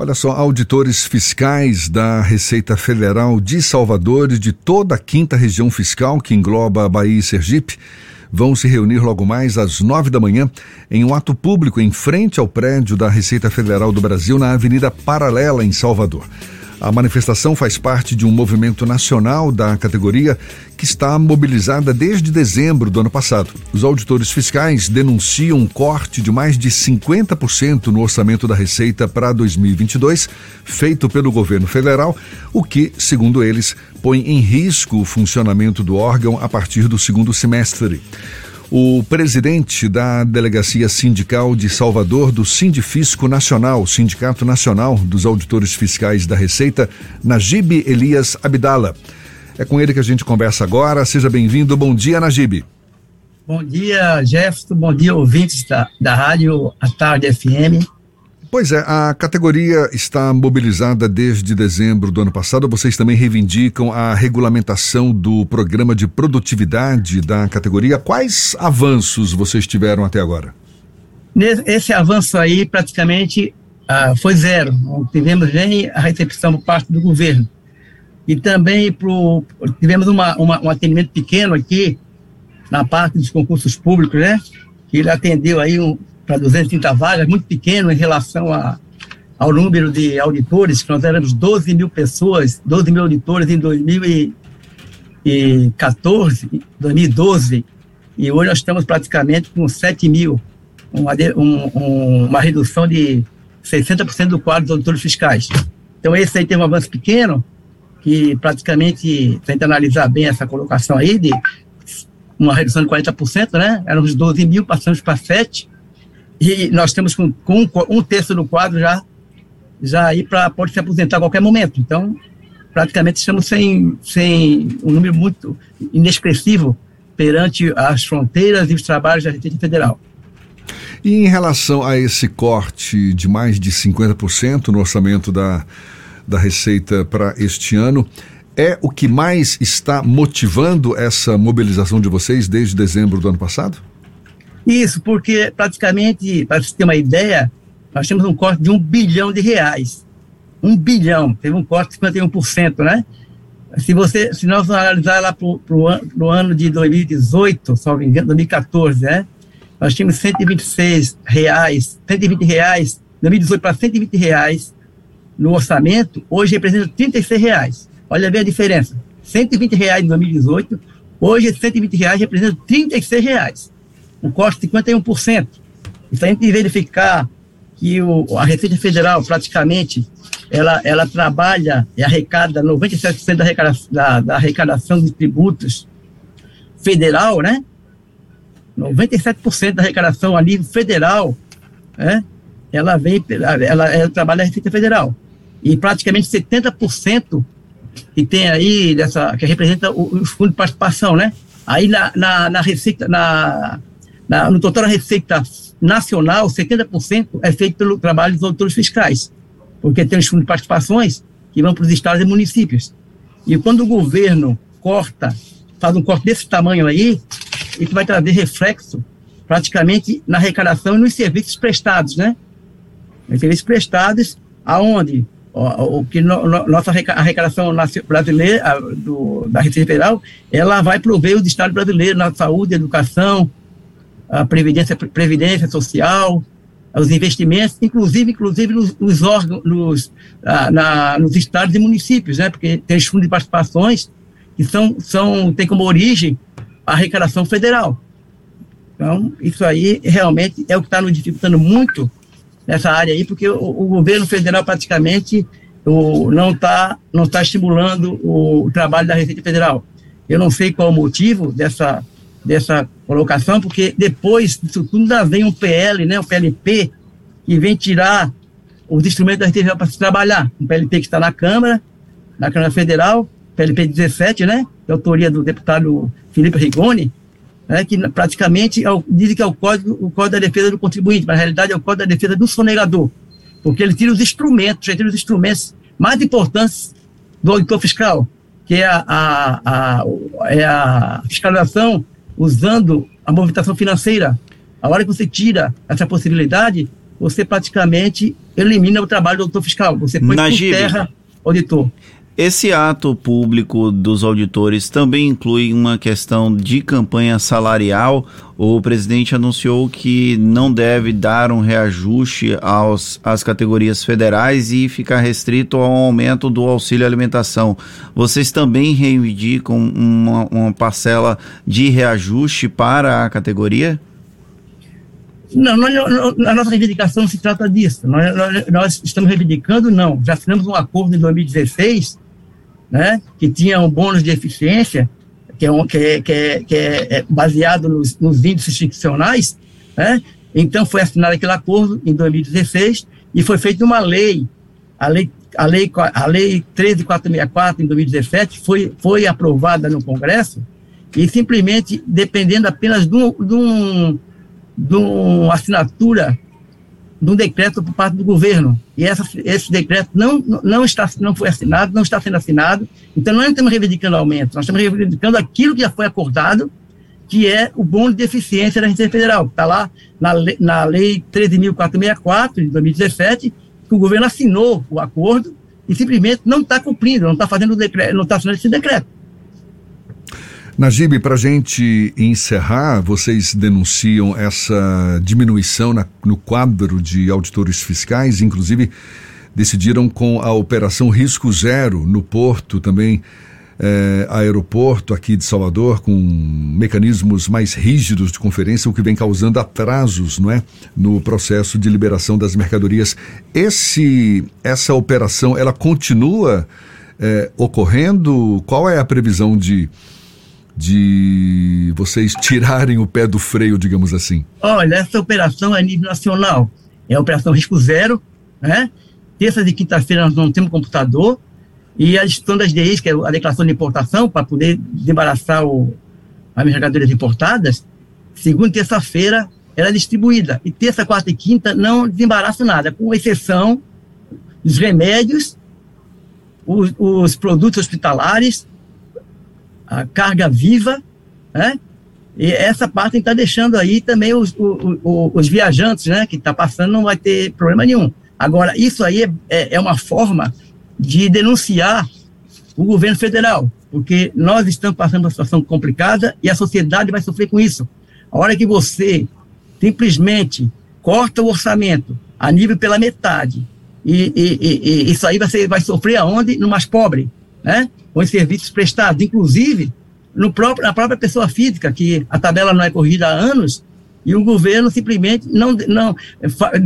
Olha só, auditores fiscais da Receita Federal de Salvador e de toda a quinta região fiscal, que engloba Bahia e Sergipe, vão se reunir logo mais às nove da manhã em um ato público em frente ao prédio da Receita Federal do Brasil, na Avenida Paralela, em Salvador. A manifestação faz parte de um movimento nacional da categoria que está mobilizada desde dezembro do ano passado. Os auditores fiscais denunciam um corte de mais de 50% no orçamento da Receita para 2022, feito pelo governo federal, o que, segundo eles, põe em risco o funcionamento do órgão a partir do segundo semestre. O presidente da Delegacia Sindical de Salvador do Sindifisco Nacional, Sindicato Nacional dos Auditores Fiscais da Receita, Najib Elias Abdala. É com ele que a gente conversa agora. Seja bem-vindo. Bom dia, Najib. Bom dia, Jefferson. Bom dia, ouvintes da, da Rádio A Tarde FM. Pois é, a categoria está mobilizada desde dezembro do ano passado. Vocês também reivindicam a regulamentação do programa de produtividade da categoria. Quais avanços vocês tiveram até agora? Esse avanço aí praticamente ah, foi zero. Não tivemos nem a recepção por parte do governo. E também pro, tivemos uma, uma, um atendimento pequeno aqui na parte dos concursos públicos, né? Que ele atendeu aí um, para 230 vagas, muito pequeno em relação a, ao número de auditores, que nós éramos 12 mil pessoas, 12 mil auditores em 2014, 2012, e hoje nós estamos praticamente com 7 mil, uma, um, uma redução de 60% do quadro dos auditores fiscais. Então, esse aí tem um avanço pequeno, que praticamente, se a gente analisar bem essa colocação aí, de uma redução de 40%, né? Éramos 12 mil, passamos para 7 e nós temos com, com um terço do quadro já, já aí para pode se aposentar a qualquer momento. Então, praticamente estamos sem, sem um número muito inexpressivo perante as fronteiras e os trabalhos da Receita Federal. E em relação a esse corte de mais de 50% no orçamento da, da Receita para este ano, é o que mais está motivando essa mobilização de vocês desde dezembro do ano passado? Isso, porque praticamente, para você ter uma ideia, nós temos um corte de um bilhão de reais. Um bilhão, teve um corte de 51%, né? Se, você, se nós analisar lá para o ano de 2018, só me engano, 2014, né? Nós tínhamos 126 reais, 120 reais, 2018 para 120 reais no orçamento, hoje representa 36 reais. Olha bem a diferença. 120 reais em 2018, hoje 120 reais representa 36 reais um corte de 51%. Então, a gente verificar que o, a Receita Federal, praticamente, ela, ela trabalha e arrecada 97% da arrecadação, da, da arrecadação de tributos federal, né? 97% da arrecadação a nível federal, né? Ela vem, ela, ela trabalha a Receita Federal. E praticamente 70% que tem aí, dessa, que representa os fundos de participação, né? Aí na, na, na Receita, na, na, no total da receita nacional, 70% é feito pelo trabalho dos auditores fiscais, porque tem os fundos de participações que vão para os estados e municípios. E quando o governo corta, faz um corte desse tamanho aí, isso vai trazer reflexo praticamente na arrecadação e nos serviços prestados, né? Nos serviços prestados, aonde o, o que no, no, nossa arrecadação brasileira, do, da Receita Federal, ela vai prover o Estado brasileiro na saúde, educação, a previdência, previdência social, os investimentos, inclusive, inclusive nos, nos órgãos, nos, ah, na, nos estados e municípios, né? Porque tem os fundos de participações que são, são, tem como origem a arrecadação federal. Então, isso aí realmente é o que está nos dificultando muito nessa área aí, porque o, o governo federal praticamente o, não está não tá estimulando o, o trabalho da Receita Federal. Eu não sei qual o motivo dessa dessa colocação, porque depois disso tudo ainda vem um PL, né, um PLP, que vem tirar os instrumentos da RTV para se trabalhar. Um PLP que está na Câmara, na Câmara Federal, PLP 17, né, de autoria do deputado Felipe Rigoni, né, que praticamente é o, dizem que é o código, o código da defesa do contribuinte, mas na realidade é o código da defesa do sonegador, porque ele tira os instrumentos, ele tira os instrumentos mais importantes do auditor fiscal, que é a, a, a, é a fiscalização usando a movimentação financeira. A hora que você tira essa possibilidade, você praticamente elimina o trabalho do auditor fiscal. Você põe Najib, por terra o auditor. Esse ato público dos auditores também inclui uma questão de campanha salarial. O presidente anunciou que não deve dar um reajuste aos, às categorias federais e ficar restrito ao aumento do auxílio alimentação. Vocês também reivindicam uma, uma parcela de reajuste para a categoria? Não, nós, a nossa reivindicação não se trata disso. Nós, nós, estamos reivindicando, não. Já assinamos um acordo em 2016, né, que tinha um bônus de eficiência, que é, um, que é, que é, que é baseado nos, nos índices ficcionais. Né? Então, foi assinado aquele acordo em 2016 e foi feita uma lei, a lei, a lei, a lei 13464, em 2017, foi, foi aprovada no Congresso e simplesmente, dependendo apenas de um, de um de uma assinatura de um decreto por parte do governo. E essa, esse decreto não, não, está, não foi assinado, não está sendo assinado. Então, não estamos reivindicando aumento, nós estamos reivindicando aquilo que já foi acordado, que é o bônus de eficiência da Receita Federal, que está lá na, na Lei 13.464, de 2017, que o governo assinou o acordo e simplesmente não está cumprindo, não está fazendo o decreto, não está assinando esse decreto. Najib, para a gente encerrar, vocês denunciam essa diminuição na, no quadro de auditores fiscais, inclusive decidiram com a operação Risco Zero no Porto também. É, aeroporto aqui de Salvador com mecanismos mais rígidos de conferência, o que vem causando atrasos, não é, no processo de liberação das mercadorias. Esse, essa operação, ela continua é, ocorrendo? Qual é a previsão de de vocês tirarem o pé do freio, digamos assim? Olha, essa operação é a nível nacional. É a operação risco zero, né? Terça e quinta-feira nós não temos computador e a gestão das DIs, que é a declaração de importação, para poder desembaraçar o, as mercadorias importadas, segunda e terça-feira ela é distribuída. E terça, quarta e quinta não desembaraça nada, com exceção dos remédios, os, os produtos hospitalares a carga viva, né? E essa parte está deixando aí também os, os, os viajantes, né? Que está passando não vai ter problema nenhum. Agora, isso aí é, é, é uma forma de denunciar o governo federal, porque nós estamos passando uma situação complicada e a sociedade vai sofrer com isso. A hora que você simplesmente corta o orçamento a nível pela metade, e, e, e, e isso aí você vai sofrer aonde? No mais pobre, né? com os serviços prestados, inclusive no próprio, na própria pessoa física, que a tabela não é corrida há anos, e o governo simplesmente não, não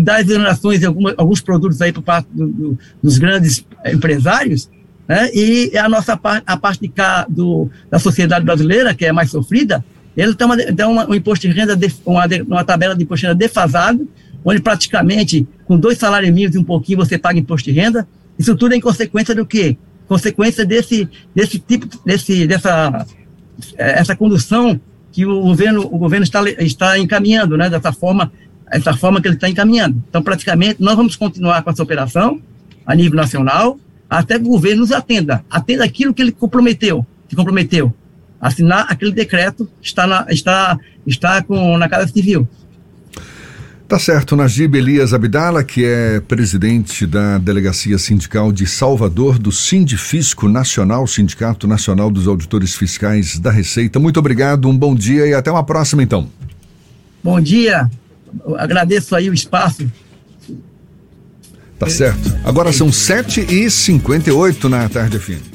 dá exonerações de alguns produtos aí por parte do, do, dos grandes empresários, né? e a nossa parte, a parte de cá do, da sociedade brasileira, que é mais sofrida, ele tem, uma, tem uma, um imposto de renda, de, uma, uma tabela de imposto de renda defasado, onde praticamente com dois salários mínimos e um pouquinho você paga imposto de renda. Isso tudo é em consequência do quê? Consequência desse, desse tipo, desse, dessa é, essa condução que o governo, o governo está, está encaminhando, né, dessa forma, essa forma que ele está encaminhando. Então, praticamente, nós vamos continuar com essa operação a nível nacional, até que o governo nos atenda, atenda aquilo que ele comprometeu, que comprometeu, assinar aquele decreto está na, está, está com, na Casa Civil. Tá certo, Najib Elias Abdala, que é presidente da Delegacia Sindical de Salvador, do Sindifisco Nacional, Sindicato Nacional dos Auditores Fiscais da Receita. Muito obrigado, um bom dia e até uma próxima, então. Bom dia, agradeço aí o espaço. Tá certo. Agora são 7h58 na tarde fim.